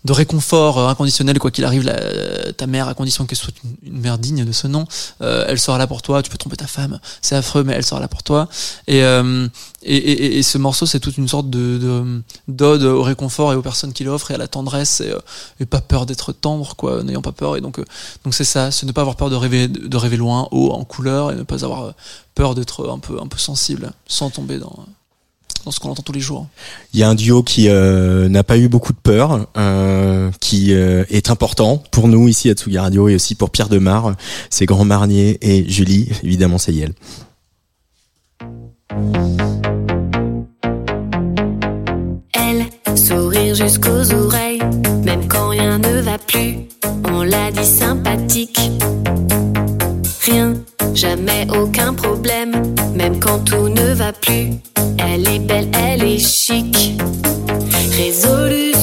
de réconfort euh, inconditionnel quoi qu'il arrive la, ta mère à condition qu'elle soit une, mère digne de ce nom euh, elle sera là pour toi tu peux tromper ta femme c'est affreux mais elle sera là pour toi. Et euh, et, et, et, ce morceau c'est toute une sorte de, de d'ode au réconfort et aux personnes qui l'offrent et à la tendresse et, et pas peur d'être tendre quoi n'ayant pas peur. Et donc donc c'est ça c'est ne pas avoir peur de rêver de rêver loin haut en couleur et ne pas avoir peur d'être un peu un peu sensible sans tomber dans dans ce qu'on entend tous les jours. Il y a un duo qui euh, n'a pas eu beaucoup de peur, euh, qui euh, est important pour nous ici à Tsugi Radio et aussi pour Pierre Demar. C'est Grand Marnier et Julie, évidemment c'est Yel. Elle, sourire jusqu'aux oreilles, même quand rien ne va plus, on l'a dit sympathique. Rien, jamais aucun problème, même quand tout ne va plus. Elle est belle, elle est chic. Résolution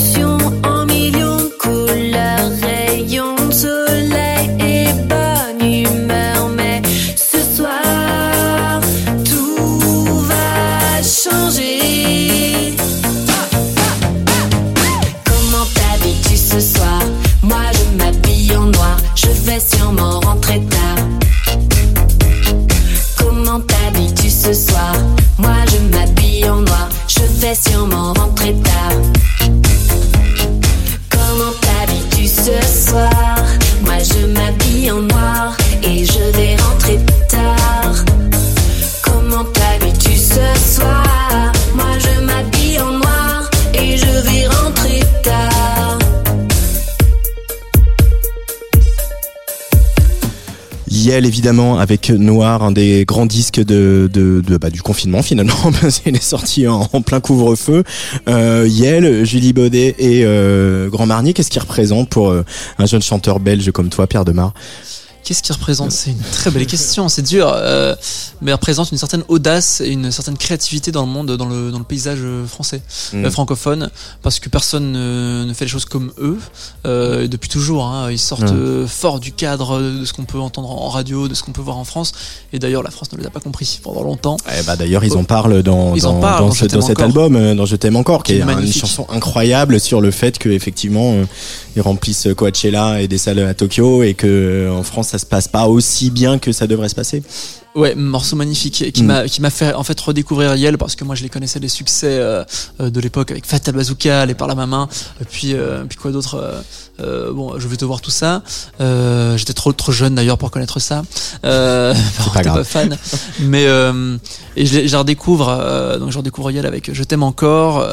Évidemment avec Noir, un des grands disques de, de, de bah, du confinement finalement, parce qu'il est sorti en, plein couvre-feu. Euh, Yel, Julie Baudet et euh, Grand Marnier, qu'est-ce qu'il représente pour euh, un jeune chanteur belge comme toi, Pierre Demar? Qu'est-ce qui représente C'est une très belle question, c'est dur, euh, mais représente une certaine audace et une certaine créativité dans le monde, dans le, dans le paysage français, Mm. euh, francophone, parce que personne ne, ne fait les choses comme eux euh, depuis toujours. Hein, ils sortent Mm. euh, fort du cadre de ce qu'on peut entendre en radio, de ce qu'on peut voir en France, et d'ailleurs la France ne les a pas compris pendant longtemps. Eh bah d'ailleurs ils en parlent dans, Ils dans, en parlent dans, dans ce- cet album, euh, dans Je t'aime encore, qui Qui est est un- une chanson incroyable sur le fait que effectivement euh, ils remplissent Coachella et des salles à Tokyo et que euh, en France ça se passe pas aussi bien que ça devrait se passer. Ouais, morceau magnifique qui Mm. m'a qui m'a fait en fait redécouvrir Yel parce que moi je les connaissais des succès euh, euh, de l'époque avec Fatal Bazooka, Les par la ma main, et puis euh, puis quoi d'autre euh, euh, bon, je vais te voir tout ça. Euh, j'étais trop trop jeune d'ailleurs pour connaître ça. Euh, pas grave. fan, mais euh, et je, les- je redécouvre euh, donc je redécouvre Yel avec Je t'aime encore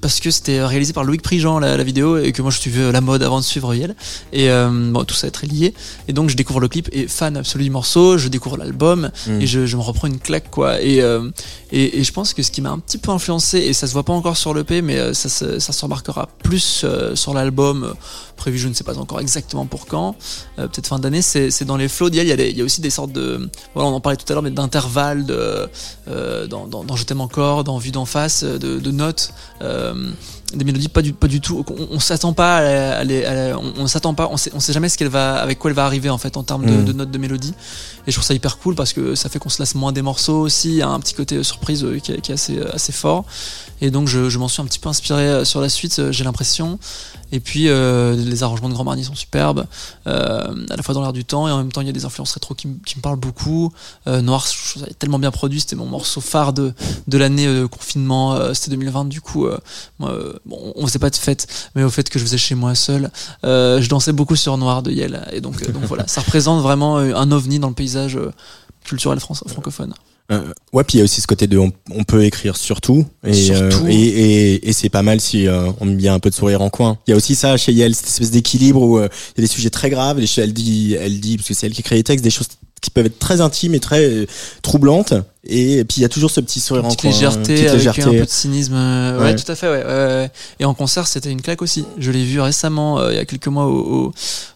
parce que c'était réalisé par Loïc Prigent la, la vidéo et que moi je suivais la mode avant de suivre Yel et euh, bon tout ça est très lié et donc je découvre le clip et fan absolu du morceau, je découvre l'album Mm. et je, je me reprends une claque quoi et, euh, et et je pense que ce qui m'a un petit peu influencé et ça se voit pas encore sur l'EP mais euh, ça se, ça se remarquera plus euh, sur l'album prévu je ne sais pas encore exactement pour quand euh, peut-être fin d'année c'est c'est dans les flows d'Yel il y a des- il y a aussi des sortes de voilà on en parlait tout à l'heure mais d'intervalles de dans, dans, dans je t'aime encore dans vue d'en face de, de notes des mélodies pas du pas du tout. On, on s'attend pas à, la- à les- à la- on, on s'attend pas on sait, on sait jamais ce qu'elle va avec quoi elle va arriver en fait en termes de, Mm. de notes de mélodie. Et je trouve ça hyper cool parce que ça fait qu'on se lasse moins des morceaux aussi. Il y a un petit côté euh, surprise euh, qui est, qui est assez euh, assez fort. Et donc je, je m'en suis un petit peu inspiré sur la suite j'ai l'impression et puis euh, les arrangements de Grand Marnier sont superbes euh, à la fois dans l'air du temps et en même temps il y a des influences rétro qui, qui me parlent beaucoup. Euh, Noir je trouve ça tellement bien produit c'était mon morceau phare de, de l'année euh, confinement euh, c'était 2020 du coup euh, moi, bon, on faisait pas de fête mais au fait que je faisais chez moi seul euh, je dansais beaucoup sur Noir de Yel et donc, donc voilà ça représente vraiment un ovni dans le paysage culturel francophone Euh, ouais, puis il y a aussi ce côté de on, on peut écrire sur tout et euh, et, et, et c'est pas mal si euh, on met bien un peu de sourire en coin. Il y a aussi ça chez Yel, cette espèce d'équilibre où euh, il y a des sujets très graves, elle dit elle dit parce que c'est elle qui crée les textes, des choses qui peuvent être très intimes et très troublantes et, puis il y a toujours ce petit sourire en coin, légèreté petite avec légèreté. un peu de cynisme euh, ouais. Ouais. tout à fait ouais, et en concert c'était une claque aussi je l'ai vu récemment euh, il y a quelques mois au, au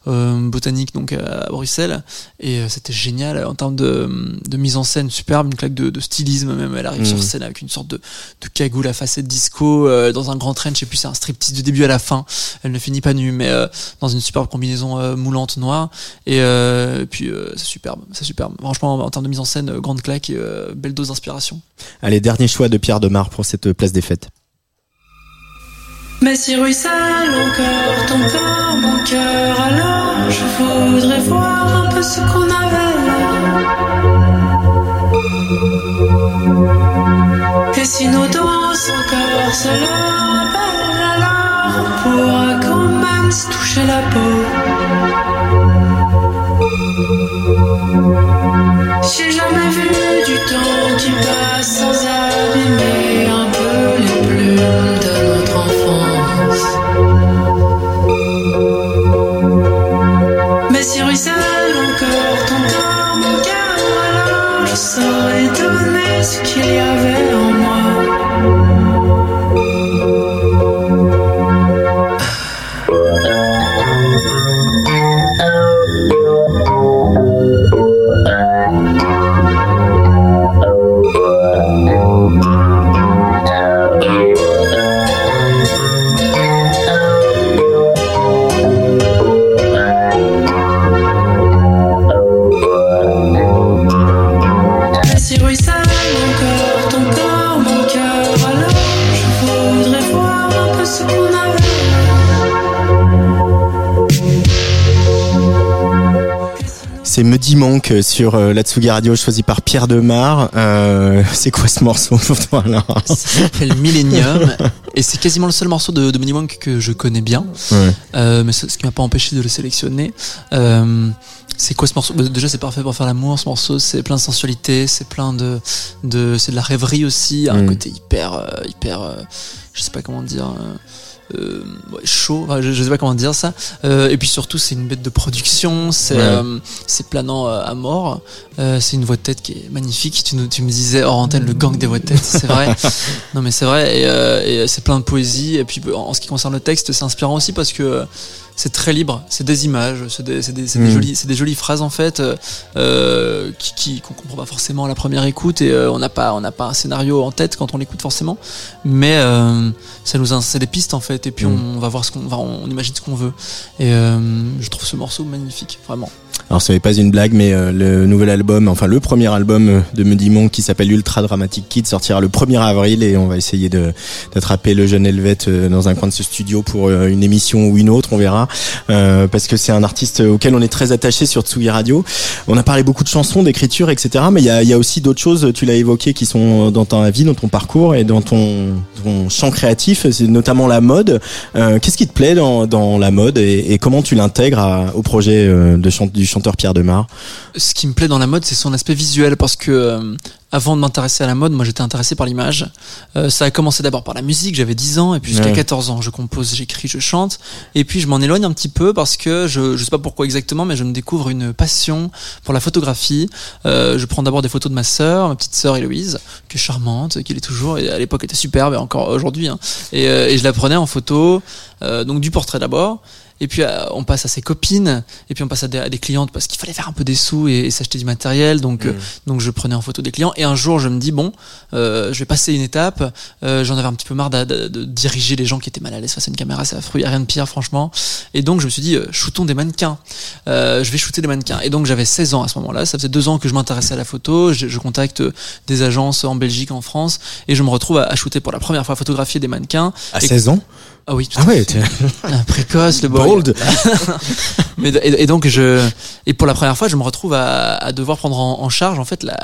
euh, botanique donc à Bruxelles et euh, c'était génial en termes de, de mise en scène superbe une claque de, de stylisme même elle arrive Mm. sur scène avec une sorte de, de cagoule à facette disco euh, dans un grand trench et puis c'est un striptease du début à la fin elle ne finit pas nue mais euh, dans une superbe combinaison euh, moulante noire et, euh, et puis euh, c'est superbe c'est superbe franchement en termes de mise en scène euh, grande claque et euh, belle dose d'inspiration Allez, dernier choix de Pierre Demar pour cette place des fêtes. Mais si ruisselle encore ton corps, mon cœur, alors je voudrais voir un peu ce qu'on avait là. Et si nos danses encore se belle alors on pourra quand même se toucher la peau. J'ai jamais vu du temps qui passe sans abîmer un peu les plumes de notre enfance. Mais si ruisselle encore ton corps, mon cœur, alors je saurais donner ce qu'il y avait C'est manque sur euh, la Tsugi Radio choisi par Pierre Demar. Euh, c'est quoi ce morceau pour toi là Ça s'appelle Millennium et c'est quasiment le seul morceau de, de Monk que je connais bien. Ouais. Euh, mais ce qui m'a pas empêché de le sélectionner. Euh, c'est quoi ce morceau? Bah, Déjà, c'est parfait pour faire l'amour. Ce morceau, c'est plein de sensualité, c'est plein de, de, c'est de la rêverie aussi, un Mm. côté hyper, hyper, je sais pas comment dire. Euh, ouais, chaud, enfin, je, je sais pas comment dire ça. Euh, et puis surtout, c'est une bête de production, c'est Ouais. euh, c'est planant à mort. Euh, c'est une voix de tête qui est magnifique. Tu, nous- tu me disais hors antenne le gang des voix de tête, c'est vrai. non mais c'est vrai et, euh, et c'est plein de poésie. Et puis en ce qui concerne le texte, c'est inspirant aussi parce que euh, c'est très libre. C'est des images, c'est des, c'est des, c'est des Mm. jolies, c'est des jolies phrases en fait euh, euh, qui qui qu'on comprend pas forcément à la première écoute et euh, on n'a pas on n'a pas un scénario en tête quand on l'écoute forcément. Mais euh, ça nous c'est des pistes en fait et puis Mm. on va voir ce qu'on va on imagine ce qu'on veut. Et euh, je trouve ce morceau magnifique vraiment. Alors ce n'est pas une blague, mais euh, le nouvel album, enfin le premier album euh, de manque qui s'appelle Ultra Dramatic Kid sortira le 1er avril et on va essayer de d'attraper le jeune Helvète euh, dans un coin de ce studio pour euh, une émission ou une autre, on verra, Euh, parce que c'est un artiste auquel on est très attaché sur Tsugi Radio. On a parlé beaucoup de chansons, d'écriture, etc. Mais il y a, y a aussi d'autres choses, tu l'as évoqué, qui sont dans ta vie, dans ton parcours et dans ton, ton champ créatif, c'est notamment la mode. Euh, Qu'est-ce qui te plaît dans, dans la mode et, et comment tu l'intègres au projet de chant, du chanteur Pierre Demar ce qui me plaît dans la mode, c'est son aspect visuel parce que euh, avant de m'intéresser à la mode, moi j'étais intéressé par l'image. Euh, ça a commencé d'abord par la musique, j'avais 10 ans et puis jusqu'à Ouais. 14 ans, je compose, j'écris, je chante et puis je m'en éloigne un petit peu parce que je je sais pas pourquoi exactement mais je me découvre une passion pour la photographie. Euh, je prends d'abord des photos de ma sœur, ma petite sœur Héloïse, qui est charmante, qui l'est toujours et à l'époque était superbe et encore aujourd'hui hein. et, euh, et je la prenais en photo euh, donc du portrait d'abord et puis euh, on passe à ses copines. Et puis on passe à des, à des clientes parce qu'il fallait faire un peu des sous et, et s'acheter du matériel. Donc euh, donc je prenais en photo des clients. Et un jour je me dis bon euh, je vais passer une étape. Euh, j'en avais un petit peu marre de, de- de diriger les gens qui étaient mal à l'aise face à une caméra. C'est affreux y a rien de pire franchement. Et donc je me suis dit euh, shootons des mannequins. Euh, je vais shooter des mannequins. Et donc j'avais 16 ans à ce moment-là. Ça faisait deux ans que je m'intéressais à la photo. Je, je contacte des agences en Belgique en France. Et je me retrouve à, à shooter pour la première fois à photographier des mannequins. À Et- 16 ans? Ah oui tout Ah ouais, précoce le boy bold. mais et, et donc je et pour la première fois je me retrouve à, à devoir prendre en, en charge en fait la,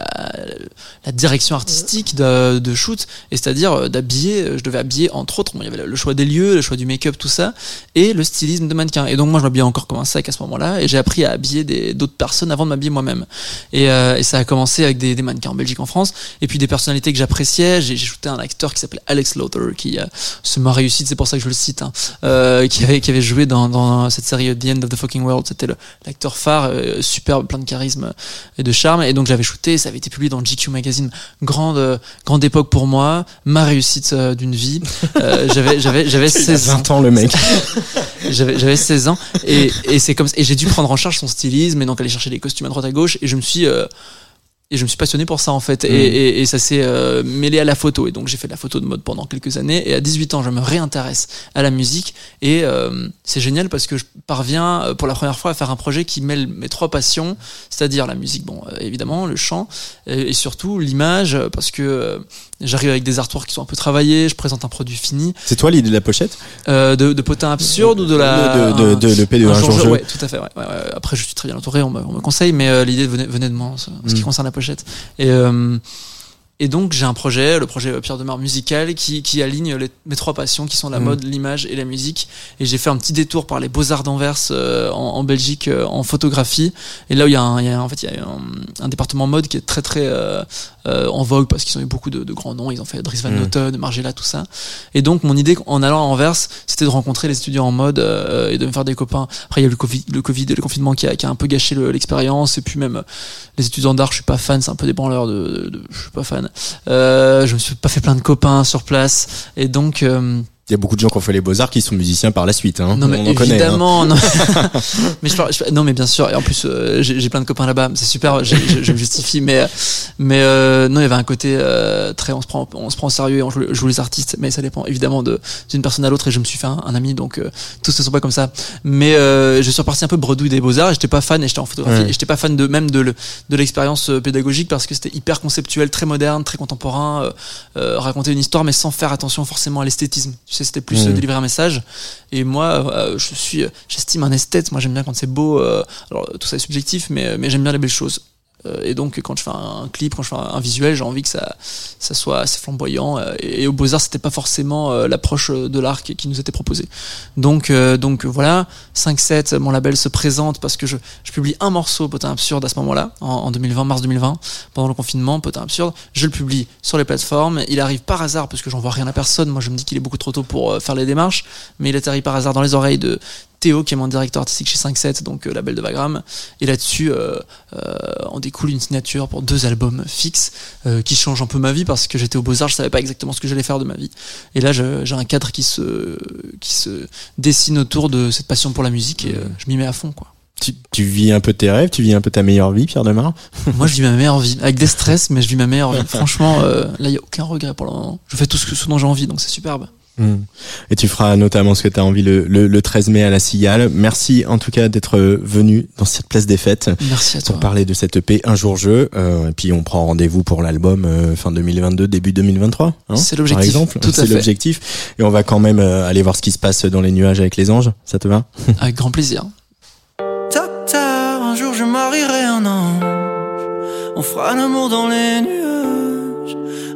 la direction artistique de, de shoot et c'est-à-dire euh, d'habiller euh, je devais habiller entre autres bon, il y avait le- choix des lieux le choix du make-up tout ça et le stylisme de mannequin. Et donc moi je m'habillais encore comme un sac à ce moment-là et j'ai appris à habiller d'autres personnes avant de m'habiller moi-même. Et, euh, et ça a commencé avec des, des mannequins en Belgique en France et puis des personnalités que j'appréciais. J'ai j'ai shooté un acteur qui s'appelait Alex Lauter qui euh, se m'a réussi c'est pour ça que je le cite hein, euh, qui avait qui avait joué dans, dans cette série The End of the Fucking World. C'était l'acteur phare euh, superbe plein de charisme et de charme. Et donc j'avais shooté ça avait été publié dans GQ magazine. Grande euh, grande époque pour moi. Ma réussite euh, d'une vie. Euh, j'avais j'avais j'avais 16 ans. 20 ans le mec. j'avais j'avais 16 ans. Et, et c'est comme et j'ai dû prendre en charge son stylisme. Et donc aller chercher des costumes à droite à gauche. Et je me suis euh, et je me suis passionné pour ça en fait. Mm. et, et, et ça s'est euh, mêlé à la photo. Et donc j'ai fait de la photo de mode pendant quelques années. Et à 18 ans je me réintéresse à la musique. Et euh, c'est génial parce que je parviens euh, pour la première fois à faire un projet qui mêle mes trois passions. C'est-à-dire la musique bon euh, évidemment le chant et, et surtout l'image euh, parce que euh, j'arrive avec des artworks qui sont un peu travaillés je présente un produit fini C'est toi l'idée de la pochette euh, de, de potin absurde ou de la De, de, de, l'EP de un un jour jour jeu. ouais, tout à fait. Ouais, ouais. Après, je suis très bien entouré, on me, on me conseille, mais euh, l'idée venait, venait de moi en ce qui Mm. concerne la pochette. Et, euh, et donc, j'ai un projet, le projet Pierre de Mar musical, qui, qui aligne les- mes trois passions, qui sont la Mm. mode, l'image et la musique. Et j'ai fait un petit détour par les Beaux Arts d'Anvers euh, en, en Belgique euh, en photographie. Et là où il y a, un, il y a en fait il y a un, un département mode qui est très très euh, euh, en vogue parce qu'ils ont eu beaucoup de, de grands noms. Ils ont fait Dries Van. Noten, Margiela, tout ça. Et donc mon idée en allant à Anvers, c'était de rencontrer les étudiants en mode euh, et de me faire des copains. Après il y a eu le Covid, le Covid et le confinement qui a, qui a un peu gâché le- l'expérience. Et puis même les étudiants d'art, je suis pas fan, c'est un peu des branleurs de, de, de- je suis pas fan. Euh, je me suis pas fait plein de copains sur place. Et donc euh, Il y a beaucoup de gens qui ont fait les beaux-arts qui sont musiciens par la suite. Hein. non mais On en connaît. hein. évidemment, non. mais je, parle- je- non mais bien sûr. Et en plus, euh, j'ai plein de copains là-bas. C'est super. Je, je me justifie, mais mais euh, non, il y avait un côté euh, très. On se prend, on se prend au sérieux et on joue, joue les artistes. Mais ça dépend évidemment de d'une personne à l'autre. Et je me suis fait un, un ami, donc euh, tous ne sont pas comme ça. Mais euh, je suis reparti un peu bredouille des beaux arts. et J'étais pas fan et j'étais en photographie. Ouais. Et j'étais pas fan de même de le- de l'expérience pédagogique parce que c'était hyper conceptuel, très moderne, très contemporain. raconter une histoire, mais sans faire attention forcément à l'esthétisme. Tu sais, c'était plus euh, délivrer un message. Et moi, euh, je suis, j'estime un esthète. Moi, j'aime bien quand c'est beau. euh, alors, tout ça est subjectif, mais, mais j'aime bien les belles choses. Euh, et donc, quand je fais un clip, quand je fais un, visuel, j'ai envie que ça, soit assez flamboyant. euh, et, au Beaux-Arts, c'était pas forcément euh, l'approche de l'art qui, nous était proposée. Donc, voilà, 5-7, mon label se présente parce que je, publie un morceau, Potin Absurde, à ce moment-là, en, en 2020, mars 2020, pendant le confinement, Potin Absurde. Je le publie sur les plateformes. Il arrive par hasard, parce que j'en vois rien à personne. Moi, je me dis qu'il est beaucoup trop tôt pour faire les démarches. Mais il atterrit par hasard dans les oreilles de Théo, qui est mon directeur artistique chez 5-7, donc euh, label de Vagram. Et là-dessus, euh, euh, on découle une signature pour deux albums fixes euh, qui changent un peu ma vie parce que j'étais au Beaux-Arts, je savais pas exactement ce que j'allais faire de ma vie. Et là, j'ai un cadre qui se, qui se dessine autour de cette passion pour la musique et euh, je m'y mets à fond, quoi. Tu, tu vis un peu tes rêves, tu vis un peu ta meilleure vie, Pierre Demar? Moi, je vis ma meilleure vie avec des stress, mais je vis ma meilleure vie. Franchement, euh, là, il y a aucun regret pour le moment. Je fais tout ce, que, ce dont j'ai envie, donc c'est superbe. Et tu feras notamment ce que tu as envie le, le, le 13 mai à la Cigale. Merci en tout cas d'être venu dans cette place des fêtes Merci à toi. pour parler de cette EP Un jour jeu. Euh, et puis on prend rendez-vous pour l'album euh, fin 2022, début 2023. hein, C'est l'objectif. Par exemple, Tout à c'est fait. l'objectif. Et on va quand même euh, aller voir ce qui se passe dans les nuages avec les anges. Ça te va? Avec grand plaisir. Docteur, un jour je marierai un ange. On fera l'amour dans les nuages.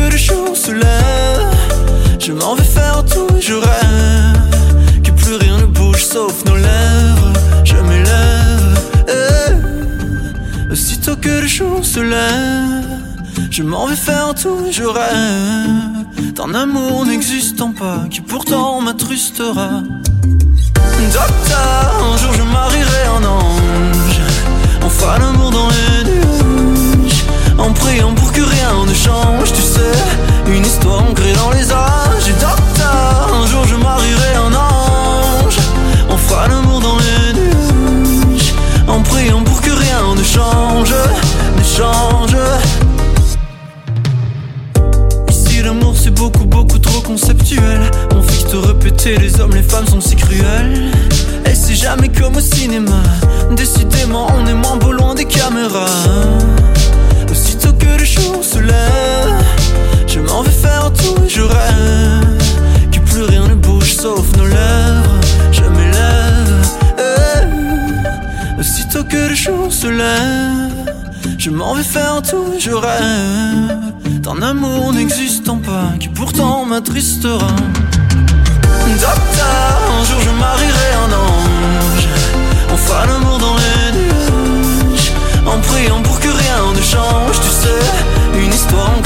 que le jour se lève Je m'en vais faire tout et je rêve Que plus rien ne bouge sauf nos lèvres Je m'élève eh. Aussitôt que le jour se lève je m'en vais faire tout et je rêve amour n'existant pas qui pourtant m'attrustera. Docteur, un jour je marierai un ange. On fera l'amour dans les nuages. En priant pour que rien ne change, tu sais. Une histoire ancrée dans les âges. Et un jour je marierai un ange. On fera l'amour dans les nuages. En priant pour que rien ne change, ne change. Ici l'amour c'est beaucoup beaucoup trop conceptuel On que te répéter les hommes les femmes sont si cruels Et c'est jamais comme au cinéma Décidément on est moins beau loin des caméras que le jour se lève Je m'en vais faire tout et je rêve Que plus rien ne bouge sauf nos lèvres Je m'élève eh. Aussitôt que le jour se lève Je m'en vais faire tout et je rêve d'un amour n'existant pas qui pourtant m'attristera. Docteur, un jour je marierai un ange. On fera l'amour dans les nuages. En priant pour rien ne change, tu sais. Une histoire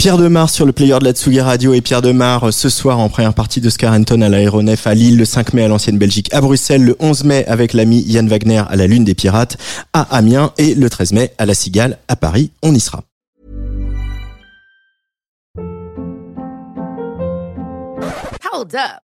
Pierre Demar sur le player de la Tsugi Radio et Pierre Demar euh, ce soir en première partie de Scarenton à l'aéronef à Lille, le 5 mai à l'ancienne Belgique à Bruxelles, le 11 mai avec l'ami Yann Wagner à la Lune des Pirates à Amiens et le 13 mai à la Cigale à Paris. On y sera.